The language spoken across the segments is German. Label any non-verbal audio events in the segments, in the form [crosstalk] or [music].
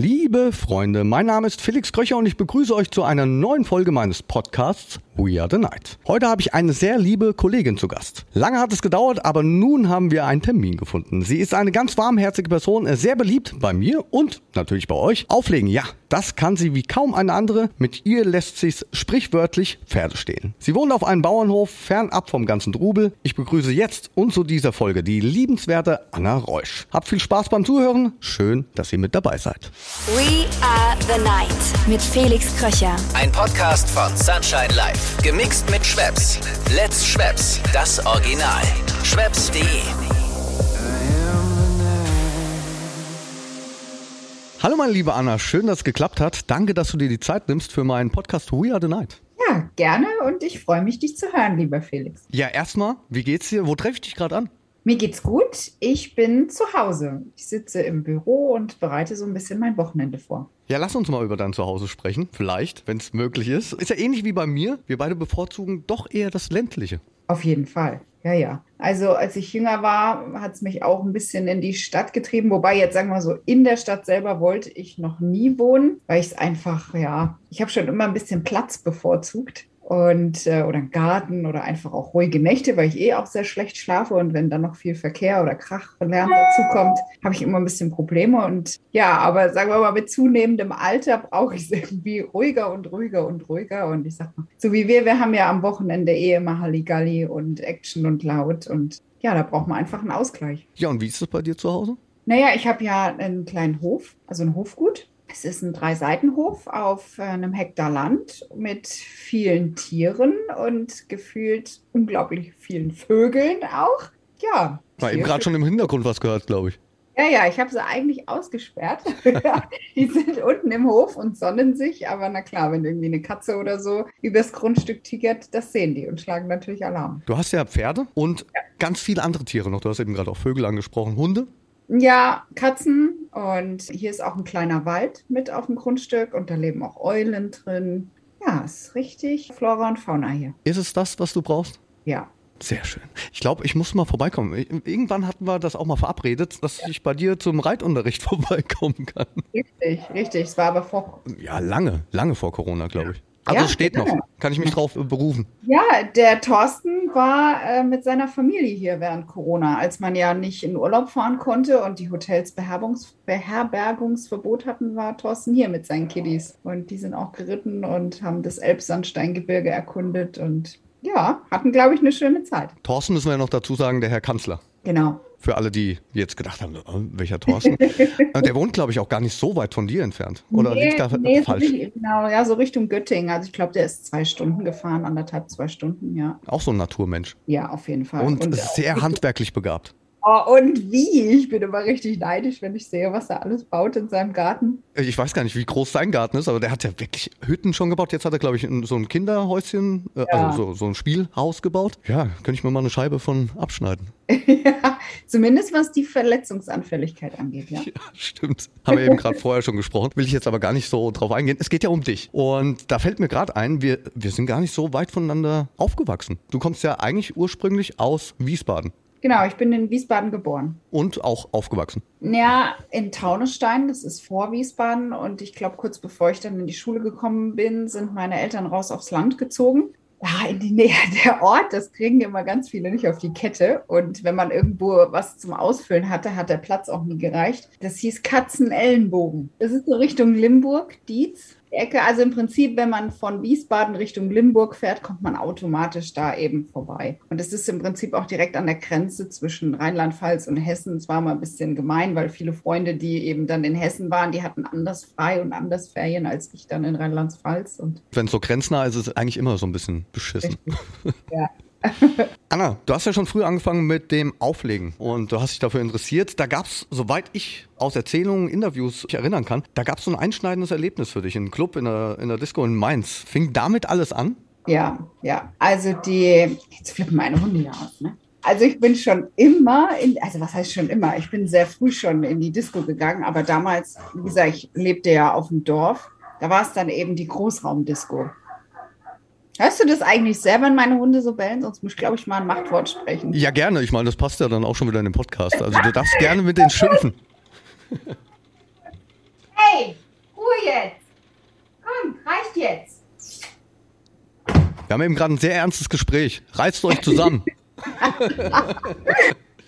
Liebe Freunde, mein Name ist Felix Kröcher und ich begrüße euch zu einer neuen Folge meines Podcasts We Are the Night. Heute habe ich eine sehr liebe Kollegin zu Gast. Lange hat es gedauert, aber nun haben wir einen Termin gefunden. Sie ist eine ganz warmherzige Person, sehr beliebt bei mir und natürlich bei euch. Auflegen, ja, das kann sie wie kaum eine andere. Mit ihr lässt sich's sprichwörtlich Pferde stehlen. Sie wohnt auf einem Bauernhof, fernab vom ganzen Trubel. Ich begrüße jetzt und zu dieser Folge die liebenswerte Anna Reusch. Habt viel Spaß beim Zuhören. Schön, dass ihr mit dabei seid. We Are the Night mit Felix Kröcher. Ein Podcast von Sunshine Life. Gemixt mit Schwepps. Let's Schwepps. Das Original. Schwepps.de. Hallo meine liebe Anna, schön, dass es geklappt hat. Danke, dass du dir die Zeit nimmst für meinen Podcast We Are the Night. Ja, gerne und ich freue mich, dich zu hören, lieber Felix. Ja, erstmal, wie geht's dir? Wo treffe ich dich gerade an? Mir geht's gut. Ich bin zu Hause. Ich sitze im Büro und bereite so ein bisschen mein Wochenende vor. Ja, lass uns mal über dein Zuhause sprechen. Vielleicht, wenn es möglich ist. Ist ja ähnlich wie bei mir. Wir beide bevorzugen doch eher das ländliche. Auf jeden Fall. Ja, ja. Also als ich jünger war, hat es mich auch ein bisschen in die Stadt getrieben. Wobei jetzt sagen wir so, in der Stadt selber wollte ich noch nie wohnen, weil ich es einfach, ja, ich habe schon immer ein bisschen Platz bevorzugt und äh, oder einen Garten oder einfach auch ruhige Nächte, weil ich eh auch sehr schlecht schlafe. Und wenn dann noch viel Verkehr oder Krach und Lärm dazu kommt, habe ich immer ein bisschen Probleme. Und ja, aber sagen wir mal mit zunehmendem Alter brauche ich es irgendwie ruhiger und ruhiger und ruhiger. Und ich sag mal, so wie wir, wir haben ja am Wochenende eh immer Halligalli und Action und laut. Und ja, da braucht man einfach einen Ausgleich. Ja, und wie ist es bei dir zu Hause? Naja, ich habe ja einen kleinen Hof, also ein Hofgut es ist ein Dreiseitenhof auf äh, einem Hektar Land mit vielen Tieren und gefühlt unglaublich vielen Vögeln auch. Ja. War eben gerade schon im Hintergrund was gehört, glaube ich. Ja, ja, ich habe sie eigentlich ausgesperrt. [laughs] [laughs] die sind unten im Hof und sonnen sich, aber na klar, wenn irgendwie eine Katze oder so übers Grundstück tigert, das sehen die und schlagen natürlich Alarm. Du hast ja Pferde und ja. ganz viele andere Tiere noch. Du hast eben gerade auch Vögel angesprochen, Hunde. Ja, Katzen und hier ist auch ein kleiner Wald mit auf dem Grundstück und da leben auch Eulen drin. Ja, ist richtig Flora und Fauna hier. Ist es das, was du brauchst? Ja. Sehr schön. Ich glaube, ich muss mal vorbeikommen. Irgendwann hatten wir das auch mal verabredet, dass ja. ich bei dir zum Reitunterricht [laughs] vorbeikommen kann. Richtig, richtig. Es war aber vor. Ja, lange, lange vor Corona, glaube ich. Also ja, steht genau. noch. Kann ich mich drauf äh, berufen? Ja, der Thorsten war äh, mit seiner Familie hier während Corona, als man ja nicht in Urlaub fahren konnte und die Hotels Beherbergungs Beherbergungsverbot hatten, war Thorsten hier mit seinen Kiddies. Und die sind auch geritten und haben das Elbsandsteingebirge erkundet und ja, hatten, glaube ich, eine schöne Zeit. Thorsten müssen wir ja noch dazu sagen, der Herr Kanzler. Genau. Für alle, die jetzt gedacht haben, oh, welcher Thorsten? [laughs] Äh, der wohnt, glaube ich, auch gar nicht so weit von dir entfernt. Oder nee, liegt da nee, falsch? So genau, ja, so Richtung Göttingen. Also ich glaube, der ist zwei Stunden gefahren, anderthalb, zwei Stunden, ja. Auch so ein Naturmensch. Ja, auf jeden Fall. Und, Und sehr handwerklich begabt. Oh, und wie? Ich bin immer richtig neidisch, wenn ich sehe, was er alles baut in seinem Garten. Ich weiß gar nicht, wie groß sein Garten ist, aber der hat ja wirklich Hütten schon gebaut. Jetzt hat er, glaube ich, so ein Kinderhäuschen, äh, ja. also so, so, ein Spielhaus gebaut. Ja, könnte ich mir mal eine Scheibe von abschneiden. [laughs] ja, zumindest was die Verletzungsanfälligkeit angeht, ja. [laughs] ja stimmt. Haben wir eben gerade [laughs] vorher schon gesprochen. Will ich jetzt aber gar nicht so drauf eingehen. Es geht ja um dich. Und da fällt mir gerade ein, wir, wir sind gar nicht so weit voneinander aufgewachsen. Du kommst ja eigentlich ursprünglich aus Wiesbaden. Genau, ich bin in Wiesbaden geboren. Und auch aufgewachsen? Ja, in Taunusstein, das ist vor Wiesbaden. Und ich glaube, kurz bevor ich dann in die Schule gekommen bin, sind meine Eltern raus aufs Land gezogen. Ja, in die Nähe [laughs] der Ort, das kriegen immer ganz viele nicht auf die Kette. Und wenn man irgendwo was zum Ausfüllen hatte, hat der Platz auch nie gereicht. Das hieß Katzenellenbogen. Das ist so Richtung Limburg, Dietz. Ecke. Also im Prinzip, wenn man von Wiesbaden Richtung Limburg fährt, kommt man automatisch da eben vorbei. Und es ist im Prinzip auch direkt an der Grenze zwischen Rheinland-Pfalz und Hessen. Es war mal ein bisschen gemein, weil viele Freunde, die eben dann in Hessen waren, die hatten anders frei und anders Ferien als ich dann in Rheinland-Pfalz. Wenn es so grenznah ist, ist es eigentlich immer so ein bisschen beschissen. Richtig. Ja. [laughs] [laughs] Anna, du hast ja schon früh angefangen mit dem Auflegen und du hast dich dafür interessiert. Da gab es, soweit ich aus Erzählungen, Interviews mich erinnern kann, da gab es so ein einschneidendes Erlebnis für dich in einem Club, in der, in der Disco in Mainz. Fing damit alles an? Ja, ja. Also die, jetzt flippen meine Hunde ja aus, ne? Also ich bin schon immer, in, also was heißt schon immer? Ich bin sehr früh schon in die Disco gegangen, aber damals, wie gesagt, ich lebte ja auf dem Dorf. Da war es dann eben die Großraumdisco. Hörst du das eigentlich selber, wenn meine Hunde so bellen? Sonst muss ich, glaube ich, mal ein Machtwort sprechen. Ja, gerne. Ich meine, das passt ja dann auch schon wieder in den Podcast. Also du darfst gerne mit denen schimpfen. [laughs] Hey, Ruhe jetzt. Komm, reicht jetzt. Wir haben eben gerade ein sehr ernstes Gespräch. Reißt euch zusammen. [laughs]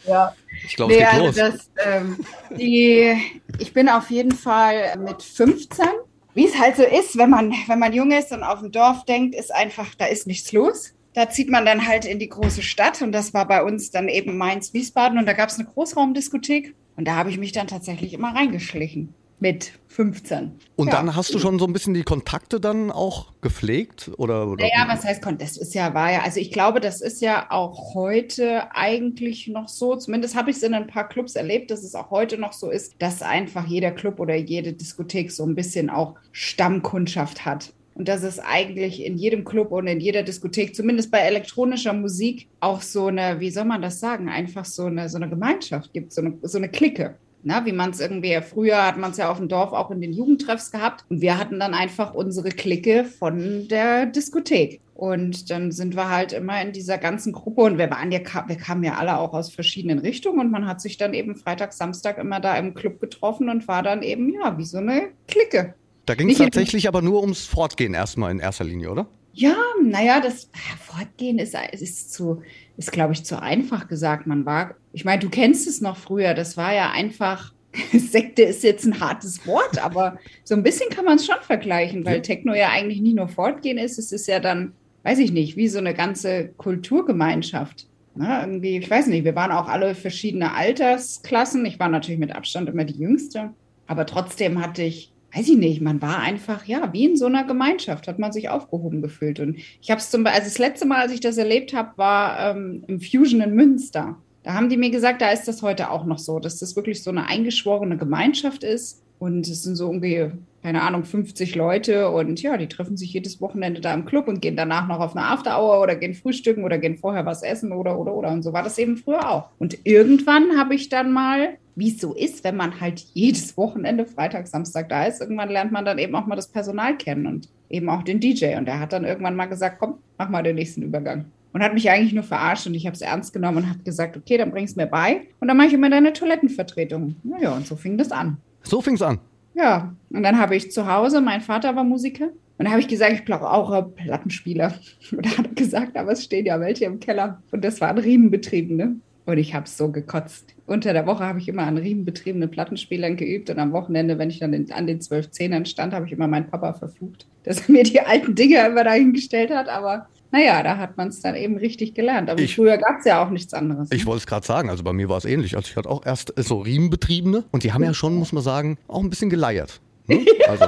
Ja. Ich glaube, es geht also los. das, ähm, die, ich bin auf jeden Fall mit 15. Wie es halt so ist, wenn man, wenn man jung ist und auf dem Dorf denkt, ist einfach, da ist nichts los. Da zieht man dann halt in die große Stadt und das war bei uns dann eben Mainz-Wiesbaden und da gab es eine Großraumdiskothek und da habe ich mich dann tatsächlich immer reingeschlichen mit 15. Und ja. dann hast du schon so ein bisschen die Kontakte dann auch gepflegt? Oder, oder Naja, was heißt Kon- Das ist ja, war ja, also ich glaube, das ist ja auch heute eigentlich noch so, zumindest habe ich es in ein paar Clubs erlebt, dass es auch heute noch so ist, dass einfach jeder Club oder jede Diskothek so ein bisschen auch Stammkundschaft hat. Und dass es eigentlich in jedem Club und in jeder Diskothek, zumindest bei elektronischer Musik, auch so eine, wie soll man das sagen, einfach so eine, so eine Gemeinschaft gibt, so eine, so eine Clique. Na, wie man es irgendwie, früher hat man es ja auf dem Dorf auch in den Jugendtreffs gehabt und wir hatten dann einfach unsere Clique von der Diskothek. Und dann sind wir halt immer in dieser ganzen Gruppe und wir waren ja, wir kamen ja alle auch aus verschiedenen Richtungen und man hat sich dann eben Freitag, Samstag immer da im Club getroffen und war dann eben, ja, wie so eine Clique. Da ging es tatsächlich aber nur ums Fortgehen erstmal in erster Linie, oder? Ja, naja, das Fortgehen ist, ist zu, ist, glaube ich, zu einfach gesagt. Man war, ich meine, du kennst es noch früher, das war ja einfach, [laughs] Sekte ist jetzt ein hartes Wort, aber so ein bisschen kann man es schon vergleichen, weil Techno ja eigentlich nicht nur Fortgehen ist, es ist ja dann, weiß ich nicht, wie so eine ganze Kulturgemeinschaft. Ne, irgendwie, ich weiß nicht, wir waren auch alle verschiedene Altersklassen. Ich war natürlich mit Abstand immer die Jüngste, aber trotzdem hatte ich weiß ich nicht, man war einfach, ja, wie in so einer Gemeinschaft, hat man sich aufgehoben gefühlt. Und ich habe es zum Beispiel, also das letzte Mal, als ich das erlebt habe, war ähm, im Fusion in Münster. Da haben die mir gesagt, da ist das heute auch noch so, dass das wirklich so eine eingeschworene Gemeinschaft ist. Und es sind so ungefähr, keine Ahnung, 50 Leute und ja, die treffen sich jedes Wochenende da im Club und gehen danach noch auf eine Afterhour oder gehen frühstücken oder gehen vorher was essen oder, oder, oder. Und so war das eben früher auch. Und irgendwann habe ich dann mal, wie es so ist, wenn man halt jedes Wochenende, Freitag, Samstag da ist, irgendwann lernt man dann eben auch mal das Personal kennen und eben auch den DJ. Und der hat dann irgendwann mal gesagt, komm, mach mal den nächsten Übergang. Und hat mich eigentlich nur verarscht und ich habe es ernst genommen und habe gesagt, okay, dann bring's mir bei. Und dann mache ich immer deine Toilettenvertretung. Naja, und so fing das an. So fing's an. Ja, und dann habe ich zu Hause, mein Vater war Musiker, und da habe ich gesagt, ich brauche auch einen Plattenspieler. [laughs] Und da hat er gesagt, aber es stehen ja welche im Keller. Und das waren Riemenbetriebene. Und ich habe es so gekotzt. Unter der Woche habe ich immer an riemenbetriebenen Plattenspielern geübt und am Wochenende, wenn ich dann an den zwölf Zehnern stand, habe ich immer meinen Papa verflucht, [laughs] dass er mir die alten Dinger immer dahingestellt hat. Aber naja, da hat man es dann eben richtig gelernt. Aber Ich- früher gab es ja auch nichts anderes. Ich wollte es gerade sagen, also bei mir war es ähnlich. Also ich hatte auch erst so Riemenbetriebene und die haben ja schon, muss man sagen, auch ein bisschen geleiert. Ne? [laughs] Also,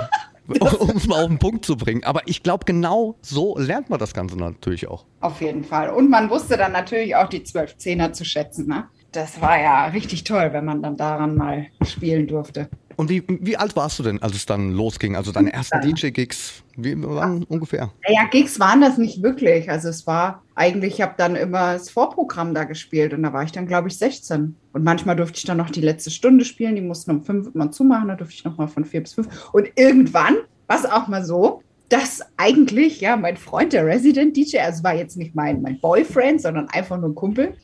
[laughs] um es mal auf den Punkt zu bringen. Aber ich glaube, genau so lernt man das Ganze natürlich auch. Auf jeden Fall. Und man wusste dann natürlich auch die 12 Zehner zu schätzen. Ne? Das war ja richtig toll, wenn man dann daran mal spielen durfte. Und wie, wie alt warst du denn, als es dann losging? Also deine ersten DJ-Gigs, wie waren ungefähr? Naja, Gigs waren das nicht wirklich. Also es war eigentlich, ich habe dann immer das Vorprogramm da gespielt und da war ich dann, glaube ich, 16. Und manchmal durfte ich dann noch die letzte Stunde spielen. Die mussten um fünf immer zumachen, da durfte ich noch mal von vier bis fünf. Und irgendwann war es auch mal so, dass eigentlich, ja, mein Freund, der Resident DJ, also war jetzt nicht mein, mein Boyfriend, sondern einfach nur ein Kumpel,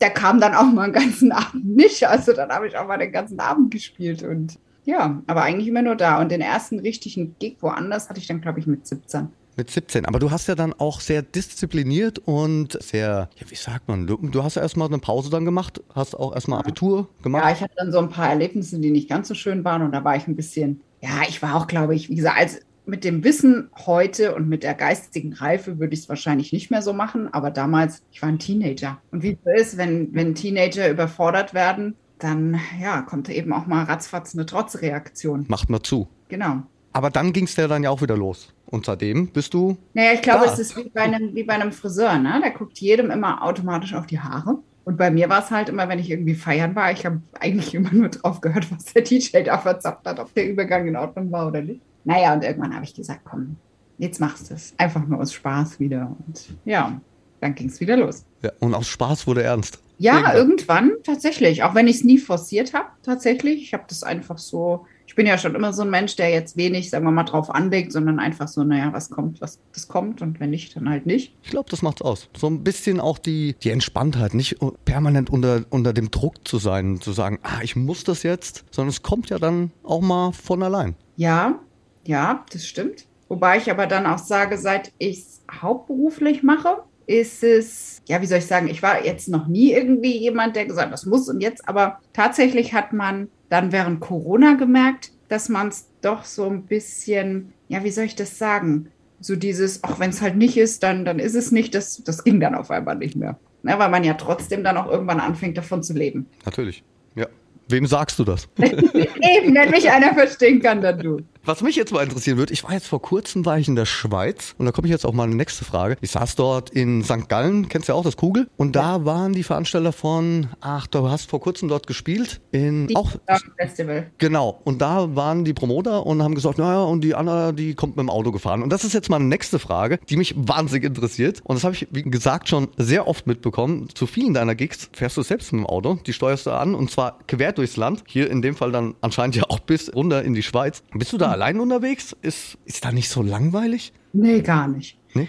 der kam dann auch mal einen ganzen [laughs] Abend nicht. Also dann habe ich auch mal den ganzen Abend gespielt und ja, aber eigentlich immer nur da. Und den ersten richtigen Gig woanders hatte ich dann, glaube ich, mit 17. Mit 17. Aber du hast ja dann auch sehr diszipliniert und sehr, ja, wie sagt man, du, du hast ja erstmal eine Pause dann gemacht, hast auch erstmal Abitur Ja, gemacht. ich hatte dann so ein paar Erlebnisse, die nicht ganz so schön waren. Und da war ich ein bisschen, ja, ich war auch, glaube ich, wie gesagt, als mit dem Wissen heute und mit der geistigen Reife würde ich es wahrscheinlich nicht mehr so machen. Aber damals, ich war ein Teenager. Und wie es ist, wenn, wenn Teenager überfordert werden, dann ja, kommt eben auch mal ratzfatz eine Trotzreaktion. Macht mal zu. Genau. Aber dann ging es ja dann ja auch wieder los. Und seitdem bist du, Naja, ich glaube, Da. es ist wie bei, einem, wie bei einem Friseur, ne? Der guckt jedem immer automatisch auf die Haare. Und bei mir war es halt immer, wenn ich irgendwie feiern war, ich habe eigentlich immer nur drauf gehört, was der DJ da verzapft hat, ob der Übergang in Ordnung war oder nicht. Naja, und irgendwann habe ich gesagt, komm, jetzt machst du es. Einfach nur aus Spaß wieder. Und ja, dann ging es wieder los. ja, und aus Spaß wurde ernst. Ja, Irgendwann. irgendwann tatsächlich. Auch wenn ich es nie forciert habe, tatsächlich. Ich habe das einfach so, Ich bin ja schon immer so ein Mensch, der jetzt wenig, sagen wir mal, drauf anlegt, sondern einfach so, naja, was kommt, was das kommt und wenn nicht, dann halt nicht. Ich glaube, das macht's aus. So ein bisschen auch die, die Entspanntheit, nicht permanent unter, unter dem Druck zu sein, zu sagen, ah, ich muss das jetzt, sondern es kommt ja dann auch mal von allein. Ja, ja, das stimmt. Wobei ich aber dann auch sage, seit ich es hauptberuflich mache, ist es, ja, wie soll ich sagen, ich war jetzt noch nie irgendwie jemand, der gesagt hat, das muss und jetzt, aber tatsächlich hat man dann während Corona gemerkt, dass man es doch so ein bisschen, ja, wie soll ich das sagen? So dieses, auch wenn es halt nicht ist, dann, dann ist es nicht, das, das ging dann auf einmal nicht mehr. Ja, weil man ja trotzdem dann auch irgendwann anfängt, davon zu leben. Natürlich, ja. Wem sagst du das? [laughs] Eben, wenn mich einer verstehen kann, dann du. Was mich jetzt mal interessieren würde, ich war jetzt vor kurzem war ich in der Schweiz und da komme ich jetzt auch mal eine nächste Frage. Ich saß dort in St. Gallen, kennst du ja auch das Kugel? Und da ja. waren die Veranstalter von, ach, du hast vor kurzem dort gespielt in die auch Festival. Genau. Und da waren die Promoter und haben gesagt, naja, und die Anna, die kommt mit dem Auto gefahren. Und das ist jetzt mal eine nächste Frage, die mich wahnsinnig interessiert. Und das habe ich, wie gesagt, schon sehr oft mitbekommen. Zu vielen deiner Gigs fährst du selbst mit dem Auto, die steuerst du an und zwar quer durchs Land. Hier in dem Fall dann anscheinend ja auch bis runter in die Schweiz. Bist du da allein unterwegs? Ist, ist da nicht so langweilig? Nee, gar nicht. Nee?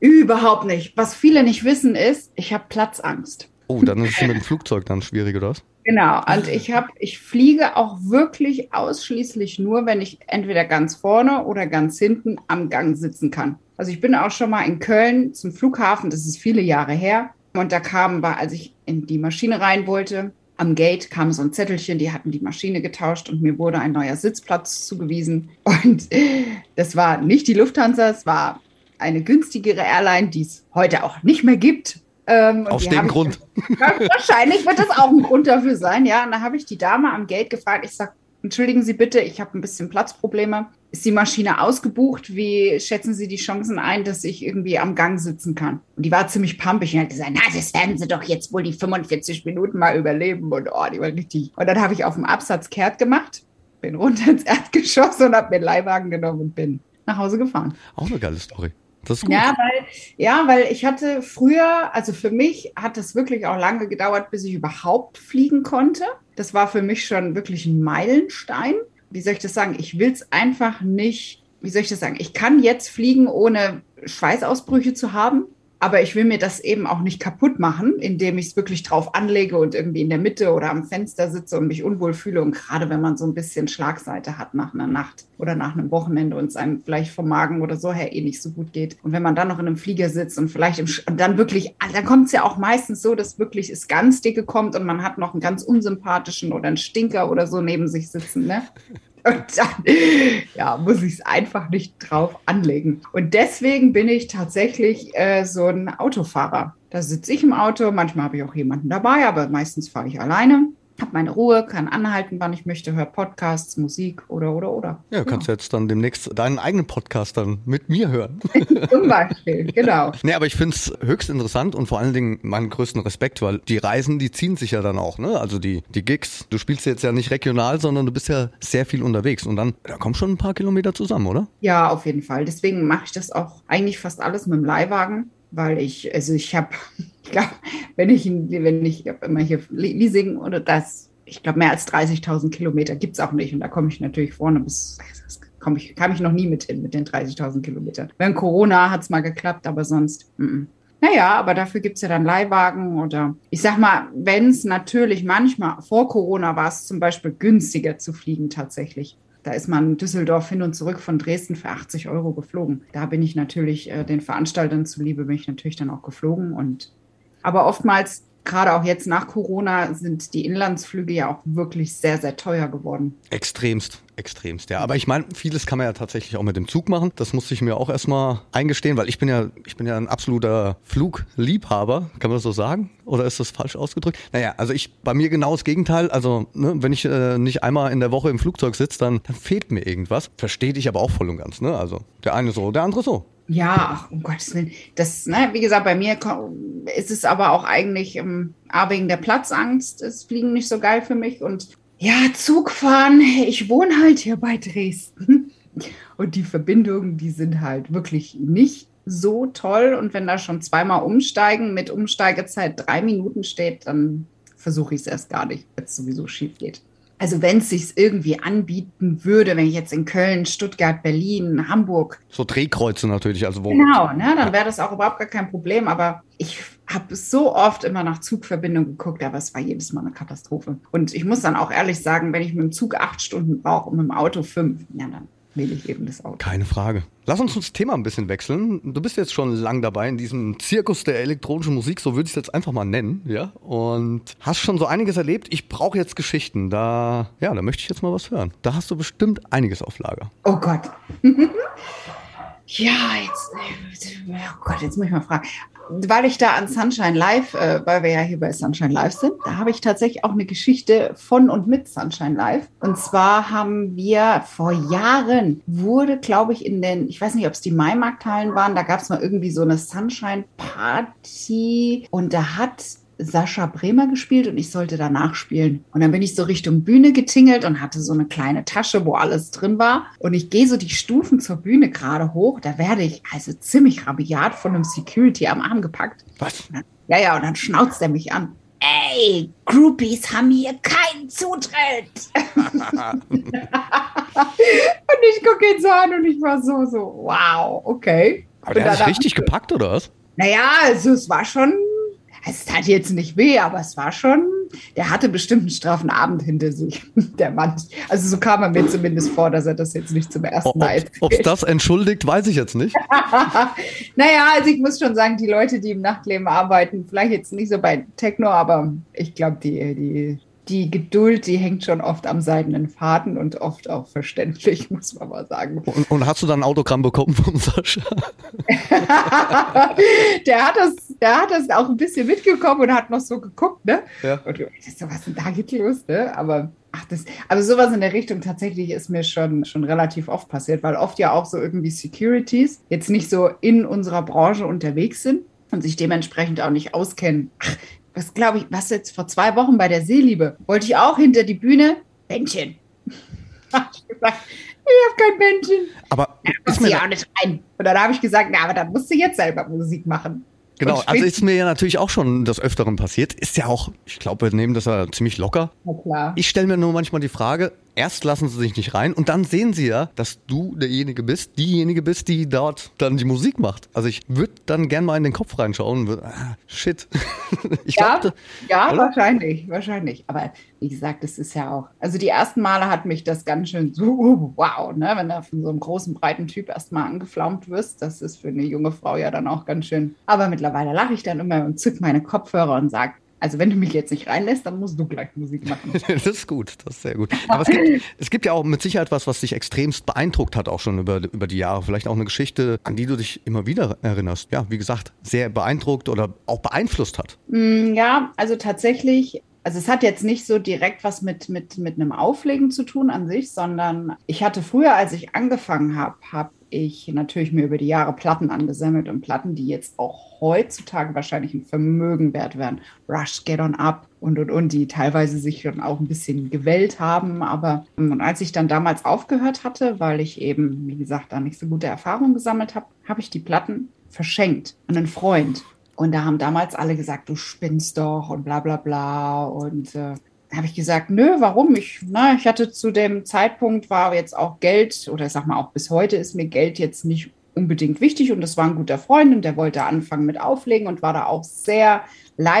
Überhaupt nicht. Was viele nicht wissen ist, ich habe Platzangst. Oh, dann ist es mit dem Flugzeug dann schwierig, oder was? Genau, und ich habe, ich fliege auch wirklich ausschließlich nur, wenn ich entweder ganz vorne oder ganz hinten am Gang sitzen kann. Also ich bin auch schon mal in Köln zum Flughafen, das ist viele Jahre her. Und da kam, war, als ich in die Maschine rein wollte, am Gate kam so ein Zettelchen, die hatten die Maschine getauscht und mir wurde ein neuer Sitzplatz zugewiesen. Und [laughs] das war nicht die Lufthansa, es war eine günstigere Airline, die es heute auch nicht mehr gibt. Ähm, Aus dem Grund. Ich, [laughs] wahrscheinlich wird das auch ein Grund dafür sein, ja. Und da habe ich die Dame am Gate gefragt. Ich sage, entschuldigen Sie bitte, ich habe ein bisschen Platzprobleme. Ist die Maschine ausgebucht? Wie schätzen Sie die Chancen ein, dass ich irgendwie am Gang sitzen kann? Und die war ziemlich pampig und hat gesagt, na, das werden Sie doch jetzt wohl die 45 Minuten mal überleben. Und oh, die war richtig. Und dann habe ich auf dem Absatz kehrt gemacht, bin runter ins Erdgeschoss und habe mir den Leihwagen genommen und bin nach Hause gefahren. Auch eine geile Story. Das ist gut. Ja, weil, ja, weil ich hatte früher, also für mich hat es wirklich auch lange gedauert, bis ich überhaupt fliegen konnte. Das war für mich schon wirklich ein Meilenstein wie soll ich das sagen? Ich will es einfach nicht, wie soll ich das sagen? Ich kann jetzt fliegen, ohne Schweißausbrüche zu haben. Aber ich will mir das eben auch nicht kaputt machen, indem ich es wirklich drauf anlege und irgendwie in der Mitte oder am Fenster sitze und mich unwohl fühle. Und gerade wenn man so ein bisschen Schlagseite hat nach einer Nacht oder nach einem Wochenende und es einem vielleicht vom Magen oder so her eh nicht so gut geht. Und wenn man dann noch in einem Flieger sitzt und vielleicht im, und dann wirklich, dann kommt es ja auch meistens so, dass wirklich es ganz dicke kommt und man hat noch einen ganz unsympathischen oder einen Stinker oder so neben sich sitzen. Ne? Und dann ja, muss ich es einfach nicht drauf anlegen. Und deswegen bin ich tatsächlich äh, so ein Autofahrer. Da sitze ich im Auto, manchmal habe ich auch jemanden dabei, aber meistens fahre ich alleine habe meine Ruhe, kann anhalten, wann ich möchte, höre Podcasts, Musik oder, oder, oder. Ja, kannst ja. jetzt dann demnächst deinen eigenen Podcast dann mit mir hören. [laughs] Zum Beispiel, genau. [laughs] Nee, aber ich finde es höchst interessant und vor allen Dingen meinen größten Respekt, weil die Reisen, die ziehen sich ja dann auch, ne? Also die, die Gigs. Du spielst jetzt ja nicht regional, sondern du bist ja sehr viel unterwegs und dann, da kommen schon ein paar Kilometer zusammen, oder? Ja, auf jeden Fall. Deswegen mache ich das auch eigentlich fast alles mit dem Leihwagen weil ich, also ich habe, [laughs] ich glaube, wenn ich, wenn ich immer hier Leasing oder das, ich glaube, mehr als 30.000 Kilometer gibt es auch nicht. Und da komme ich natürlich vorne bis, komm ich, kam ich noch nie mit hin, mit den 30.000 Kilometern. Während Corona hat es mal geklappt, aber sonst, m -m. Naja, aber dafür gibt es ja dann Leihwagen oder ich sag mal, wenn es natürlich manchmal vor Corona war es zum Beispiel günstiger zu fliegen tatsächlich. Da ist man Düsseldorf hin und zurück von Dresden für 80 Euro geflogen. Da bin ich natürlich äh, den Veranstaltern zuliebe, bin ich natürlich dann auch geflogen. Und aber oftmals gerade auch jetzt nach Corona sind die Inlandsflüge ja auch wirklich sehr, sehr teuer geworden. Extremst, extremst, ja. Aber ich meine, vieles kann man ja tatsächlich auch mit dem Zug machen. Das musste ich mir auch erstmal eingestehen, weil ich bin ja, ich bin ja ein absoluter Flugliebhaber, kann man das so sagen? Oder ist das falsch ausgedrückt? Naja, also ich, bei mir genau das Gegenteil. Also, ne, wenn ich äh, nicht einmal in der Woche im Flugzeug sitze, dann, dann fehlt mir irgendwas. Verstehe ich aber auch voll und ganz, ne? Also, der eine so, der andere so. Ja, ach, um Gottes Willen. Das, ne, wie gesagt, bei mir ist es aber auch eigentlich ähm, wegen der Platzangst, ist Fliegen nicht so geil für mich. Und ja, Zugfahren, ich wohne halt hier bei Dresden. Und die Verbindungen, die sind halt wirklich nicht so toll. Und wenn da schon zweimal umsteigen mit Umsteigezeit drei Minuten steht, dann versuche ich es erst gar nicht, wenn es sowieso schief geht. Also wenn es sich irgendwie anbieten würde, wenn ich jetzt in Köln, Stuttgart, Berlin, Hamburg. So Drehkreuze natürlich, also wo. Genau, ne, dann wäre das auch überhaupt gar kein Problem. Aber ich habe so oft immer nach Zugverbindung geguckt, aber es war jedes Mal eine Katastrophe. Und ich muss dann auch ehrlich sagen, wenn ich mit dem Zug acht Stunden brauche und mit dem Auto fünf, ja, dann wähle ich eben das Auto. Keine Frage. Lass uns das Thema ein bisschen wechseln. Du bist jetzt schon lang dabei in diesem Zirkus der elektronischen Musik, so würde ich es jetzt einfach mal nennen, ja. Und hast schon so einiges erlebt. Ich brauche jetzt Geschichten. Da, ja, da möchte ich jetzt mal was hören. Da hast du bestimmt einiges auf Lager. Oh Gott. [laughs] ja, jetzt, oh Gott, jetzt muss ich mal fragen weil ich da an Sunshine Live, äh, weil wir ja hier bei Sunshine Live sind, da habe ich tatsächlich auch eine Geschichte von und mit Sunshine Live. Und zwar haben wir vor Jahren, wurde, glaube ich, in den, ich weiß nicht, ob es die Maimarkthallen waren, da gab es mal irgendwie so eine Sunshine Party und da hat Sascha Bremer gespielt und ich sollte danach spielen. Und dann bin ich so Richtung Bühne getingelt und hatte so eine kleine Tasche, wo alles drin war. Und ich gehe so die Stufen zur Bühne gerade hoch. Da werde ich also ziemlich rabiat von einem Security am Arm gepackt. Was? Ja, ja, und dann schnauzt er mich an. Ey, Groupies haben hier keinen Zutritt. [laughs] und ich gucke ihn so an und ich war so, so, wow, okay. Aber der hat sich richtig gepackt, oder was? Naja, also es war schon es tat jetzt nicht weh, aber es war schon, der hatte bestimmt einen straffen Abend hinter sich, [laughs] der Mann. Also so kam er mir zumindest vor, dass er das jetzt nicht zum ersten Mal erzählt. Ob es das entschuldigt, weiß ich jetzt nicht. [laughs] naja, also ich muss schon sagen, die Leute, die im Nachtleben arbeiten, vielleicht jetzt nicht so bei Techno, aber ich glaube, die, die die Geduld, die hängt schon oft am seidenen Faden und oft auch verständlich, [laughs] muss man mal sagen. Und, und hast du dann ein Autogramm bekommen von Sascha? der, hat das, der hat das auch ein bisschen mitgekommen und hat noch so geguckt, ne? Ja. Und du so, was denn da geht los, ne? Aber Ach, das, aber sowas in der Richtung tatsächlich ist mir schon, schon relativ oft passiert, weil oft ja auch so irgendwie Securities jetzt nicht so in unserer Branche unterwegs sind und sich dementsprechend auch nicht auskennen. Ach, was glaube ich, was jetzt vor zwei Wochen bei der Seeliebe, wollte ich auch hinter die Bühne, Bändchen. [laughs] ich habe kein Bändchen. Aber ja, ist mir ja auch nicht rein. Und dann habe ich gesagt, na, aber dann musst du jetzt selber Musik machen. Genau, also ist mir ja natürlich auch schon des Öfteren passiert. Ist ja auch, ich glaube, wir nehmen das ja ziemlich locker. Na klar. Ich stelle mir nur manchmal die Frage, erst lassen sie sich nicht rein und dann sehen sie ja, dass du derjenige bist, diejenige bist, die dort dann die Musik macht. Also ich würde dann gern mal in den Kopf reinschauen und würde, ah, shit. [laughs] ich ja, glaub, ja oder? wahrscheinlich, wahrscheinlich. Aber wie gesagt, das ist ja auch, also die ersten Male hat mich das ganz schön so, [laughs] wow, ne, wenn du von so einem großen, breiten Typ erstmal angeflaumt wirst, das ist für eine junge Frau ja dann auch ganz schön. Aber mittlerweile lache ich dann immer und zück meine Kopfhörer und sage, also wenn du mich jetzt nicht reinlässt, dann musst du gleich Musik machen. [laughs] das ist gut, das ist sehr gut. Aber es gibt, es gibt ja auch mit Sicherheit was, was dich extremst beeindruckt hat, auch schon über, über die Jahre. Vielleicht auch eine Geschichte, an die du dich immer wieder erinnerst. Ja, wie gesagt, sehr beeindruckt oder auch beeinflusst hat. Mm, ja, also tatsächlich also es hat jetzt nicht so direkt was mit, mit, mit einem Auflegen zu tun an sich, sondern ich hatte früher, als ich angefangen habe, habe ich natürlich mir über die Jahre Platten angesammelt und Platten, die jetzt auch heutzutage wahrscheinlich ein Vermögen wert wären. Rush, Get On Up und, und, und, die teilweise sich schon auch ein bisschen gewellt haben. Aber und als ich dann damals aufgehört hatte, weil ich eben, wie gesagt, da nicht so gute Erfahrungen gesammelt habe, habe ich die Platten verschenkt an einen Freund. Und da haben damals alle gesagt, du spinnst doch und bla bla bla. Und äh, habe ich gesagt, nö, warum? Ich, na, ich hatte zu dem Zeitpunkt war jetzt auch Geld, oder sag mal auch bis heute ist mir Geld jetzt nicht unbedingt wichtig und das war ein guter Freund und der wollte anfangen mit Auflegen und war da auch sehr,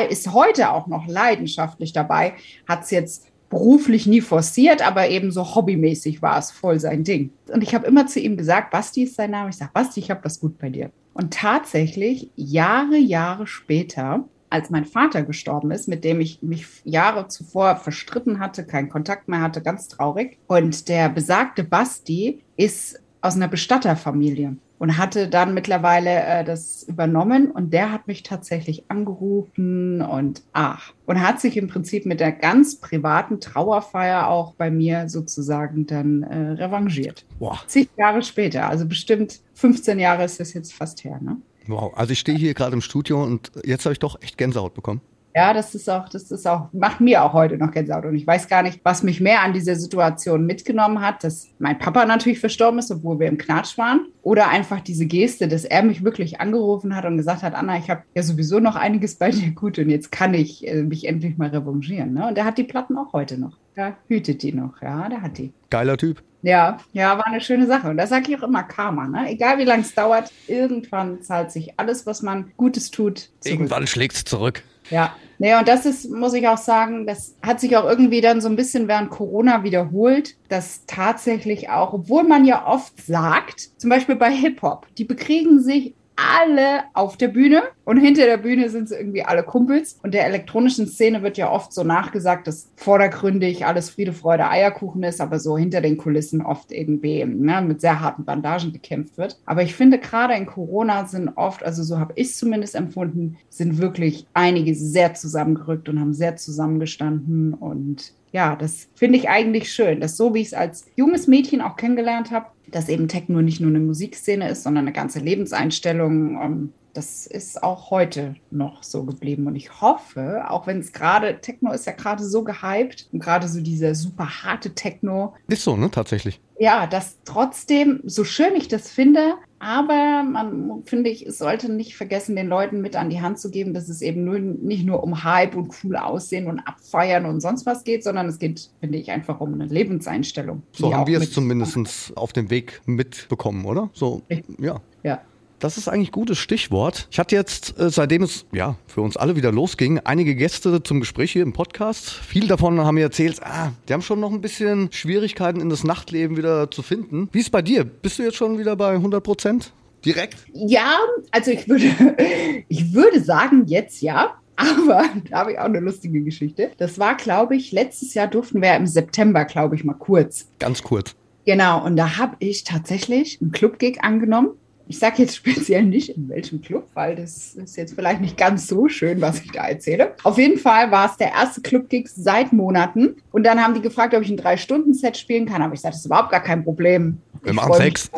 ist heute auch noch leidenschaftlich dabei, hat es jetzt beruflich nie forciert, aber eben so hobbymäßig war es voll sein Ding. Und ich habe immer zu ihm gesagt, Basti ist sein Name. Ich sage, Basti, ich habe das gut bei dir. Und tatsächlich, Jahre, Jahre später, als mein Vater gestorben ist, mit dem ich mich Jahre zuvor verstritten hatte, keinen Kontakt mehr hatte, ganz traurig. Und der besagte Basti ist aus einer Bestatterfamilie und hatte dann mittlerweile äh, das übernommen und der hat mich tatsächlich angerufen und ach und hat sich im Prinzip mit der ganz privaten Trauerfeier auch bei mir sozusagen dann äh, revanchiert. Boah. Zig Jahre später, also bestimmt 15 Jahre ist das jetzt fast her, ne? Wow, also ich stehe hier gerade im Studio und jetzt habe ich doch echt Gänsehaut bekommen. Ja, das ist auch, das ist auch, macht mir auch heute noch Gänsehaut. Und ich weiß gar nicht, was mich mehr an dieser Situation mitgenommen hat, dass mein Papa natürlich verstorben ist, obwohl wir im Knatsch waren. Oder einfach diese Geste, dass er mich wirklich angerufen hat und gesagt hat, Anna, ich habe ja sowieso noch einiges bei dir [laughs] gut und jetzt kann ich äh, mich endlich mal revanchieren. Ne? Und er hat die Platten auch heute noch. Ja, hütet die noch, ja, der hat die. Geiler Typ. Ja, ja, war eine schöne Sache. Und da sage ich auch immer Karma. Ne? Egal wie lange es dauert, irgendwann zahlt sich alles, was man Gutes tut. Zurück. Irgendwann schlägt es zurück. Ja, naja, und das ist, muss ich auch sagen, das hat sich auch irgendwie dann so ein bisschen während Corona wiederholt, dass tatsächlich auch, obwohl man ja oft sagt, zum Beispiel bei Hip-Hop, die bekriegen sich alle auf der Bühne und hinter der Bühne sind sie irgendwie alle Kumpels. Und der elektronischen Szene wird ja oft so nachgesagt, dass vordergründig alles Friede, Freude, Eierkuchen ist, aber so hinter den Kulissen oft irgendwie ne, mit sehr harten Bandagen bekämpft wird. Aber ich finde, gerade in Corona sind oft, also so habe ich es zumindest empfunden, sind wirklich einige sehr zusammengerückt und haben sehr zusammengestanden und ja, das finde ich eigentlich schön, dass so wie ich es als junges Mädchen auch kennengelernt habe, dass eben Techno nicht nur eine Musikszene ist, sondern eine ganze Lebenseinstellung. Ähm, das ist auch heute noch so geblieben. Und ich hoffe, auch wenn es gerade, Techno ist ja gerade so gehypt und gerade so dieser super harte Techno. Ist so, ne, tatsächlich. Ja, dass trotzdem, so schön ich das finde, aber man, finde ich, es sollte nicht vergessen, den Leuten mit an die Hand zu geben, dass es eben nur, nicht nur um Hype und cool aussehen und abfeiern und sonst was geht, sondern es geht, finde ich, einfach um eine Lebenseinstellung. So haben wir es zumindest auf dem Weg mitbekommen, oder? So, ja. Ja. Das ist eigentlich ein gutes Stichwort. Ich hatte jetzt, äh, seitdem es ja für uns alle wieder losging, einige Gäste zum Gespräch hier im Podcast. Viele davon haben mir erzählt, ah, die haben schon noch ein bisschen Schwierigkeiten in das Nachtleben wieder zu finden. Wie ist es bei dir? Bist du jetzt schon wieder bei 100 Prozent? Direkt? Ja, also ich würde, [laughs] ich würde sagen, jetzt ja. Aber [laughs] da habe ich auch eine lustige Geschichte. Das war, glaube ich, letztes Jahr durften wir im September, glaube ich, mal kurz. Ganz kurz. Genau, und da habe ich tatsächlich einen Club-Gig angenommen ich sage jetzt speziell nicht, in welchem Club, weil das ist jetzt vielleicht nicht ganz so schön, was ich da erzähle. Auf jeden Fall war es der erste Club-Gig seit Monaten. Und dann haben die gefragt, ob ich ein Drei-Stunden-Set spielen kann. Aber ich sagte, das ist überhaupt gar kein Problem. Wir machen sechs.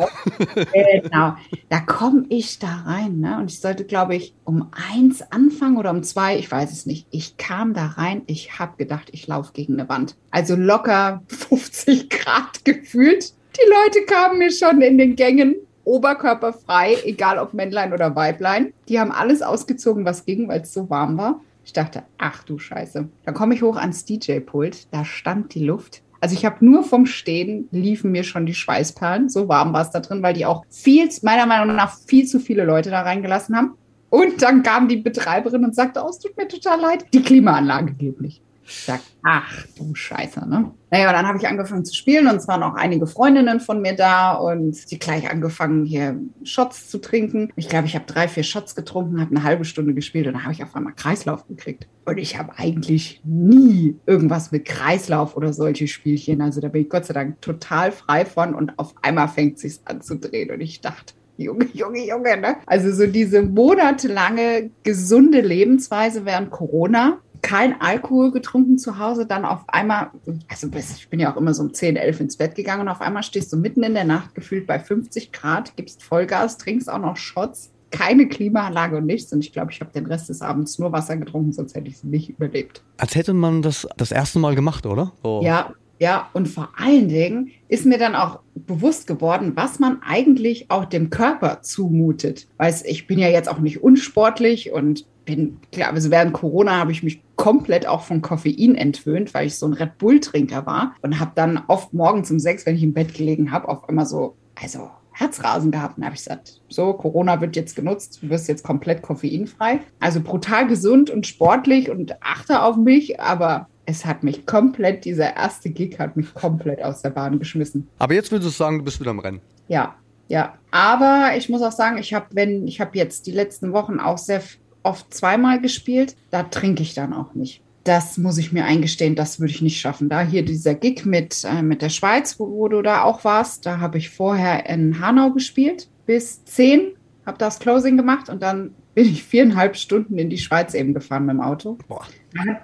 genau. Da komme ich da rein. Ne? Und ich sollte, glaube ich, um eins anfangen oder um zwei, ich weiß es nicht. Ich kam da rein, ich habe gedacht, ich laufe gegen eine Wand. Also locker 50 Grad [laughs] gefühlt. Die Leute kamen mir schon in den Gängen oberkörperfrei, egal ob Männlein oder Weiblein. Die haben alles ausgezogen, was ging, weil es so warm war. Ich dachte, ach du Scheiße. Dann komme ich hoch ans DJ-Pult, da stand die Luft. Also ich habe nur vom Stehen liefen mir schon die Schweißperlen. So warm war es da drin, weil die auch viel, meiner Meinung nach, viel zu viele Leute da reingelassen haben. Und dann kam die Betreiberin und sagte, oh, es tut mir total leid, die Klimaanlage geht nicht. Ich sag, ach du Scheiße, ne? Naja, dann habe ich angefangen zu spielen und es waren auch einige Freundinnen von mir da und sie gleich angefangen, hier Shots zu trinken. Ich glaube, ich habe drei, vier Shots getrunken, habe eine halbe Stunde gespielt und dann habe ich auf einmal Kreislauf gekriegt. Und ich habe eigentlich nie irgendwas mit Kreislauf oder solche Spielchen. Also da bin ich Gott sei Dank total frei von und auf einmal fängt es sich an zu drehen und ich dachte, Junge, Junge, Junge, ne? Also so diese monatelange gesunde Lebensweise während Corona kein Alkohol getrunken zu Hause, dann auf einmal, also ich bin ja auch immer so um 10, 11 ins Bett gegangen und auf einmal stehst du mitten in der Nacht gefühlt bei 50 Grad, gibst Vollgas, trinkst auch noch Shots, keine Klimaanlage und nichts. Und ich glaube, ich habe den Rest des Abends nur Wasser getrunken, sonst hätte ich es nicht überlebt. Als hätte man das das erste Mal gemacht, oder? Oh. Ja, ja, und vor allen Dingen ist mir dann auch bewusst geworden, was man eigentlich auch dem Körper zumutet. Weil ich bin ja jetzt auch nicht unsportlich und bin, klar, also während Corona habe ich mich komplett auch von Koffein entwöhnt, weil ich so ein Red Bull-Trinker war und habe dann oft morgens um sechs, wenn ich im Bett gelegen habe, auf einmal so, also Herzrasen gehabt. Und habe ich gesagt, so, Corona wird jetzt genutzt, du wirst jetzt komplett koffeinfrei. Also brutal gesund und sportlich und achte auf mich, aber es hat mich komplett, dieser erste Gig hat mich komplett aus der Bahn geschmissen. Aber jetzt würdest du sagen, du bist wieder im Rennen. Ja, ja. Aber ich muss auch sagen, ich habe, wenn, ich habe jetzt die letzten Wochen auch sehr oft zweimal gespielt. Da trinke ich dann auch nicht. Das muss ich mir eingestehen, das würde ich nicht schaffen. Da hier dieser Gig mit, äh, mit der Schweiz, wo, wo, du da auch warst, da habe ich vorher in Hanau gespielt bis 10, habe das Closing gemacht und dann bin ich viereinhalb Stunden in die Schweiz eben gefahren mit dem Auto. Boah.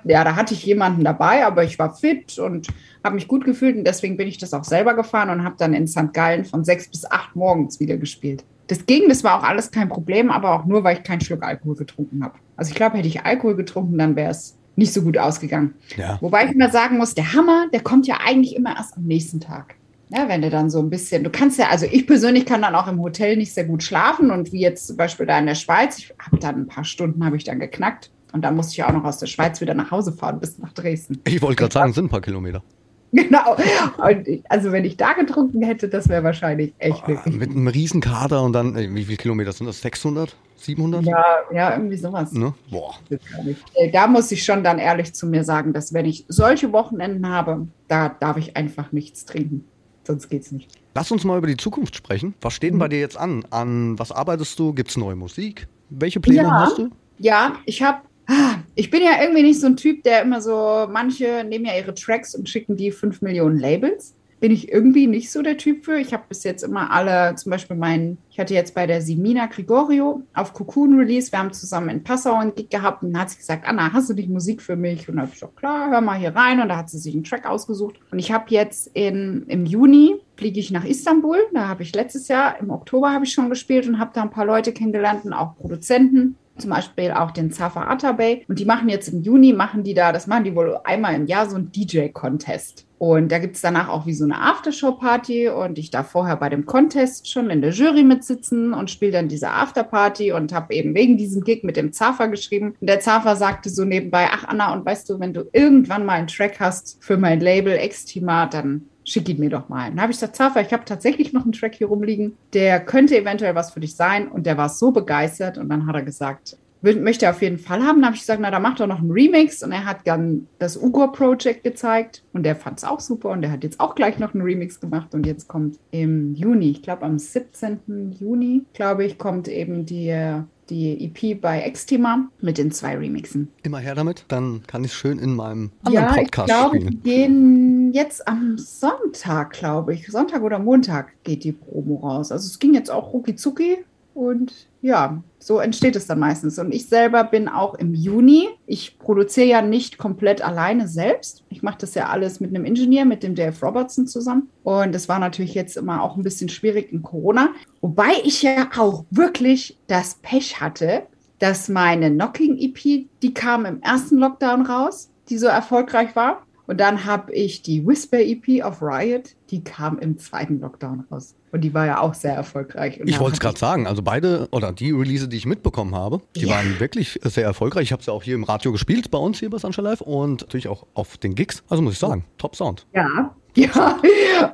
Ja, da hatte ich jemanden dabei, aber ich war fit und habe mich gut gefühlt und deswegen bin ich das auch selber gefahren und habe dann in St. Gallen von sechs bis acht morgens wieder gespielt. Das ging, das war auch alles kein Problem, aber auch nur, weil ich keinen Schluck Alkohol getrunken habe. Also ich glaube, hätte ich Alkohol getrunken, dann wäre es nicht so gut ausgegangen. Ja. Wobei ich immer sagen muss, der Hammer, der kommt ja eigentlich immer erst am nächsten Tag. Ja, wenn du dann so ein bisschen, du kannst ja, also ich persönlich kann dann auch im Hotel nicht sehr gut schlafen und wie jetzt zum Beispiel da in der Schweiz, ich habe dann ein paar Stunden habe ich dann geknackt und dann musste ich auch noch aus der Schweiz wieder nach Hause fahren bis nach Dresden. Ich wollte gerade sagen, es sind ein paar Kilometer. [laughs] Genau. Und also wenn ich da getrunken hätte, das wäre wahrscheinlich echt wirklich. Mit einem Riesenkader und dann, ey, wie viele Kilometer sind das? 600? 700? Ja, ja, irgendwie sowas. Ne? Boah. Äh, Da muss ich schon dann ehrlich zu mir sagen, dass wenn ich solche Wochenenden habe, da darf ich einfach nichts trinken. Sonst geht's nicht. Lass uns mal über die Zukunft sprechen. Was steht denn bei dir jetzt an? An was arbeitest du? Gibt es neue Musik? Welche Pläne Ja. hast du? Ja, ich habe. Ich bin ja irgendwie nicht so ein Typ, der immer so, manche nehmen ja ihre Tracks und schicken die fünf Millionen Labels. Bin ich irgendwie nicht so der Typ für. Ich habe bis jetzt immer alle, zum Beispiel meinen, ich hatte jetzt bei der Simina Gregorio auf Cocoon Release, wir haben zusammen in Passau einen Gig gehabt und dann hat sie gesagt, Anna, hast du nicht Musik für mich? Und da habe ich gesagt, klar, hör mal hier rein. Und da hat sie sich einen Track ausgesucht. Und ich habe jetzt in, im Juni fliege ich nach Istanbul. Da habe ich letztes Jahr, im Oktober habe ich schon gespielt und habe da ein paar Leute kennengelernt und auch Produzenten. Zum Beispiel auch den Zafa Atabey. Und die machen jetzt im Juni, machen die da, das machen die wohl einmal im Jahr, so einen DJ-Contest. Und da gibt es danach auch wie so eine Aftershow-Party und ich darf vorher bei dem Contest schon in der Jury mitsitzen und spiele dann diese Afterparty und habe eben wegen diesem Gig mit dem Zafa geschrieben. Und der Zafa sagte so nebenbei, ach Anna, und weißt du, wenn du irgendwann mal einen Track hast für mein Label Extima, dann schick ihn mir doch mal. Dann habe ich gesagt, Zafa, ich habe tatsächlich noch einen Track hier rumliegen, der könnte eventuell was für dich sein. Und der war so begeistert und dann hat er gesagt, will- möchte er auf jeden Fall haben. Dann habe ich gesagt, na, da macht er noch einen Remix. Und er hat dann das Ugor Project gezeigt und der fand es auch super. Und der hat jetzt auch gleich noch einen Remix gemacht. Und jetzt kommt im Juni, ich glaube am 17. Juni, glaube ich, kommt eben die, die EP bei Extima mit den zwei Remixen. Immer her damit, dann kann ich es schön in meinem anderen Ja, ich Podcast glaube, die spielen. gehen jetzt am Sonntag, glaube ich. Sonntag oder Montag geht die Promo raus. Also es ging jetzt auch rucki zucki und ja, so entsteht es dann meistens. Und ich selber bin auch im Juni. Ich produziere ja nicht komplett alleine selbst. Ich mache das ja alles mit einem Ingenieur, mit dem Dave Robertson zusammen. Und das war natürlich jetzt immer auch ein bisschen schwierig in Corona. Wobei ich ja auch wirklich das Pech hatte, dass meine Knocking-EP, die kam im ersten Lockdown raus, die so erfolgreich war. Und dann habe ich die Whisper-EP auf Riot, die kam im zweiten Lockdown raus. Und die war ja auch sehr erfolgreich. Und Ich wollte es gerade sagen, also beide oder die Release, die ich mitbekommen habe, die Ja. waren wirklich sehr erfolgreich. Ich habe sie auch hier im Radio gespielt, bei uns hier bei Sunshine Live und natürlich auch auf den Gigs. Also muss ich sagen, top Sound. Ja, [laughs] ja.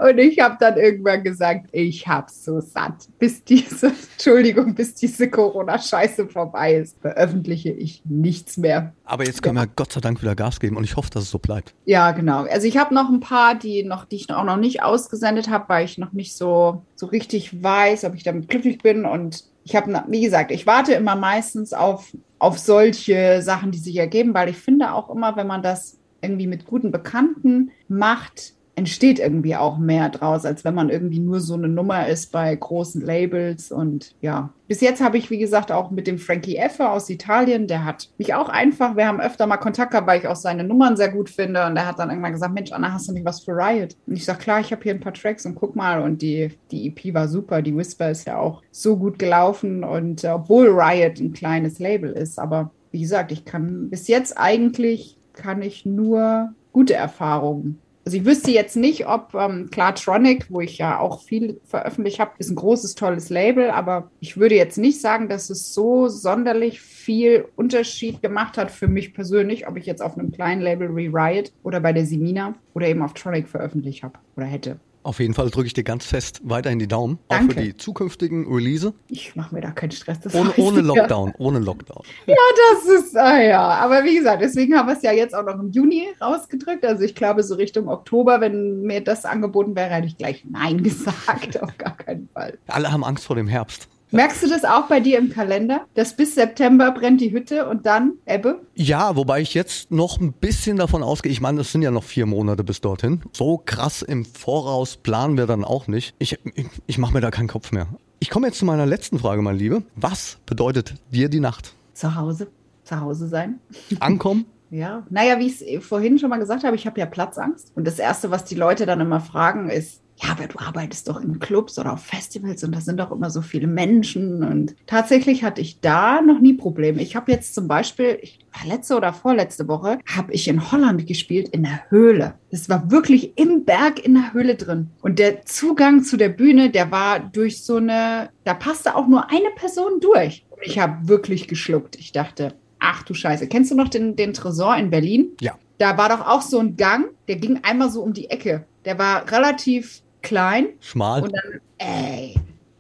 Und ich habe dann irgendwann gesagt, ich hab's so satt, bis diese, [laughs] Entschuldigung, bis diese Corona-Scheiße vorbei ist, veröffentliche ich nichts mehr. Aber jetzt können wir Gott sei Dank wieder Gas geben und ich hoffe, dass es so bleibt. Ja, genau. Also ich habe noch ein paar, die noch, die ich auch noch nicht ausgesendet habe, weil ich noch nicht so, so richtig weiß, ob ich damit glücklich bin. Und ich habe, wie gesagt, ich warte immer meistens auf, auf solche Sachen, die sich ergeben, weil ich finde auch immer, wenn man das irgendwie mit guten Bekannten macht, entsteht irgendwie auch mehr draus, als wenn man irgendwie nur so eine Nummer ist bei großen Labels. Und ja, bis jetzt habe ich, wie gesagt, auch mit dem Frankie Effe aus Italien, der hat mich auch einfach, wir haben öfter mal Kontakt gehabt, weil ich auch seine Nummern sehr gut finde. Und der hat dann irgendwann gesagt, Mensch, Anna, hast du nicht was für Riot? Und ich sage, klar, ich habe hier ein paar Tracks und guck mal. Und die, die EP war super. Die Whisper ist ja auch so gut gelaufen. Und äh, obwohl Riot ein kleines Label ist, aber wie gesagt, ich kann bis jetzt eigentlich kann ich nur gute Erfahrungen also ich wüsste jetzt nicht, ob ähm, Klartronic, wo ich ja auch viel veröffentlicht habe, ist ein großes, tolles Label, aber ich würde jetzt nicht sagen, dass es so sonderlich viel Unterschied gemacht hat für mich persönlich, ob ich jetzt auf einem kleinen Label Riot oder bei der Simina oder eben auf Tronic veröffentlicht habe oder hätte. Auf jeden Fall drücke ich dir ganz fest weiterhin die Daumen, auch Danke. für die zukünftigen Release. Ich mache mir da keinen Stress. Das Ohne, ohne ja. Lockdown, ohne Lockdown. Ja, das ist, ah ja. Aber wie gesagt, deswegen haben wir es ja jetzt auch noch im Juni rausgedrückt. Also ich glaube, so Richtung Oktober, wenn mir das angeboten wäre, hätte ich gleich Nein [laughs] gesagt. Auf gar keinen Fall. Alle haben Angst vor dem Herbst. Merkst du das auch bei dir im Kalender? Dass bis September brennt die Hütte und dann Ebbe? Ja, wobei ich jetzt noch ein bisschen davon ausgehe. Ich meine, es sind ja noch vier Monate bis dorthin. So krass im Voraus planen wir dann auch nicht. Ich, ich, ich mache mir da keinen Kopf mehr. Ich komme jetzt zu meiner letzten Frage, mein Liebe. Was bedeutet dir die Nacht? Zu Hause. Zu Hause sein. Ankommen? [laughs] Ja, naja, wie ich es vorhin schon mal gesagt habe, ich habe ja Platzangst. Und das Erste, was die Leute dann immer fragen, ist, ja, aber du arbeitest doch in Clubs oder auf Festivals und da sind doch immer so viele Menschen. Und tatsächlich hatte ich da noch nie Probleme. Ich habe jetzt zum Beispiel, ich, letzte oder vorletzte Woche, habe ich in Holland gespielt in der Höhle. Das war wirklich im Berg in der Höhle drin. Und der Zugang zu der Bühne, der war durch so eine, da passte auch nur eine Person durch. Und ich habe wirklich geschluckt. Ich dachte, ach du Scheiße. Kennst du noch den, den Tresor in Berlin? Ja. Da war doch auch so ein Gang, der ging einmal so um die Ecke. Der war relativ klein. Schmal. Und dann, ey.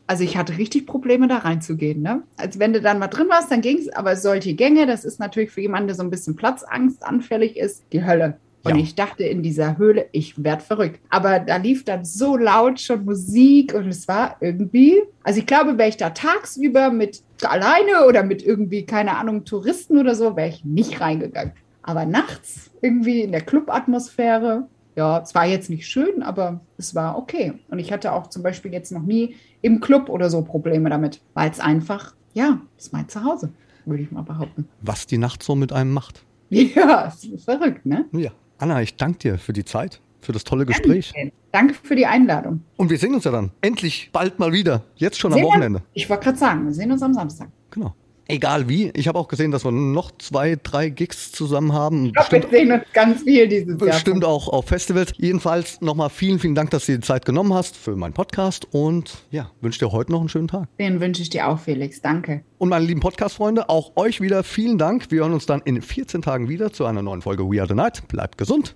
Also ich hatte richtig Probleme, da reinzugehen. Ne? Als wenn du dann mal drin warst, dann ging es. Aber solche Gänge, das ist natürlich für jemanden, der so ein bisschen Platzangst anfällig ist, die Hölle. Und Ja. ich dachte in dieser Höhle, ich werd verrückt. Aber da lief dann so laut schon Musik und es war irgendwie, also ich glaube, wäre ich da tagsüber mit alleine oder mit irgendwie, keine Ahnung, Touristen oder so, wäre ich nicht reingegangen. Aber nachts irgendwie in der Clubatmosphäre, ja, es war jetzt nicht schön, aber es war okay. Und ich hatte auch zum Beispiel jetzt noch nie im Club oder so Probleme damit, weil es einfach, ja, ist mein Zuhause, würde ich mal behaupten. Was die Nacht so mit einem macht. [laughs] Ja, es ist verrückt, ne? Ja. Anna, ich danke dir für die Zeit, für das tolle Gespräch. Danke für die Einladung. Und wir sehen uns ja dann endlich bald mal wieder. Jetzt schon am Sehen wir- Wochenende. Ich wollte gerade sagen, wir sehen uns am Samstag. Genau. Egal wie. Ich habe auch gesehen, dass wir noch zwei, drei Gigs zusammen haben. Ich glaube, wir sehen uns ganz viel dieses Jahr. Bestimmt auch auf Festivals. Jedenfalls nochmal vielen, vielen Dank, dass du dir die Zeit genommen hast für meinen Podcast und ja, wünsche dir heute noch einen schönen Tag. Den wünsche ich dir auch, Felix. Danke. Und meine lieben Podcast-Freunde, auch euch wieder vielen Dank. Wir hören uns dann in 14 Tagen wieder zu einer neuen Folge We Are the Night. Bleibt gesund,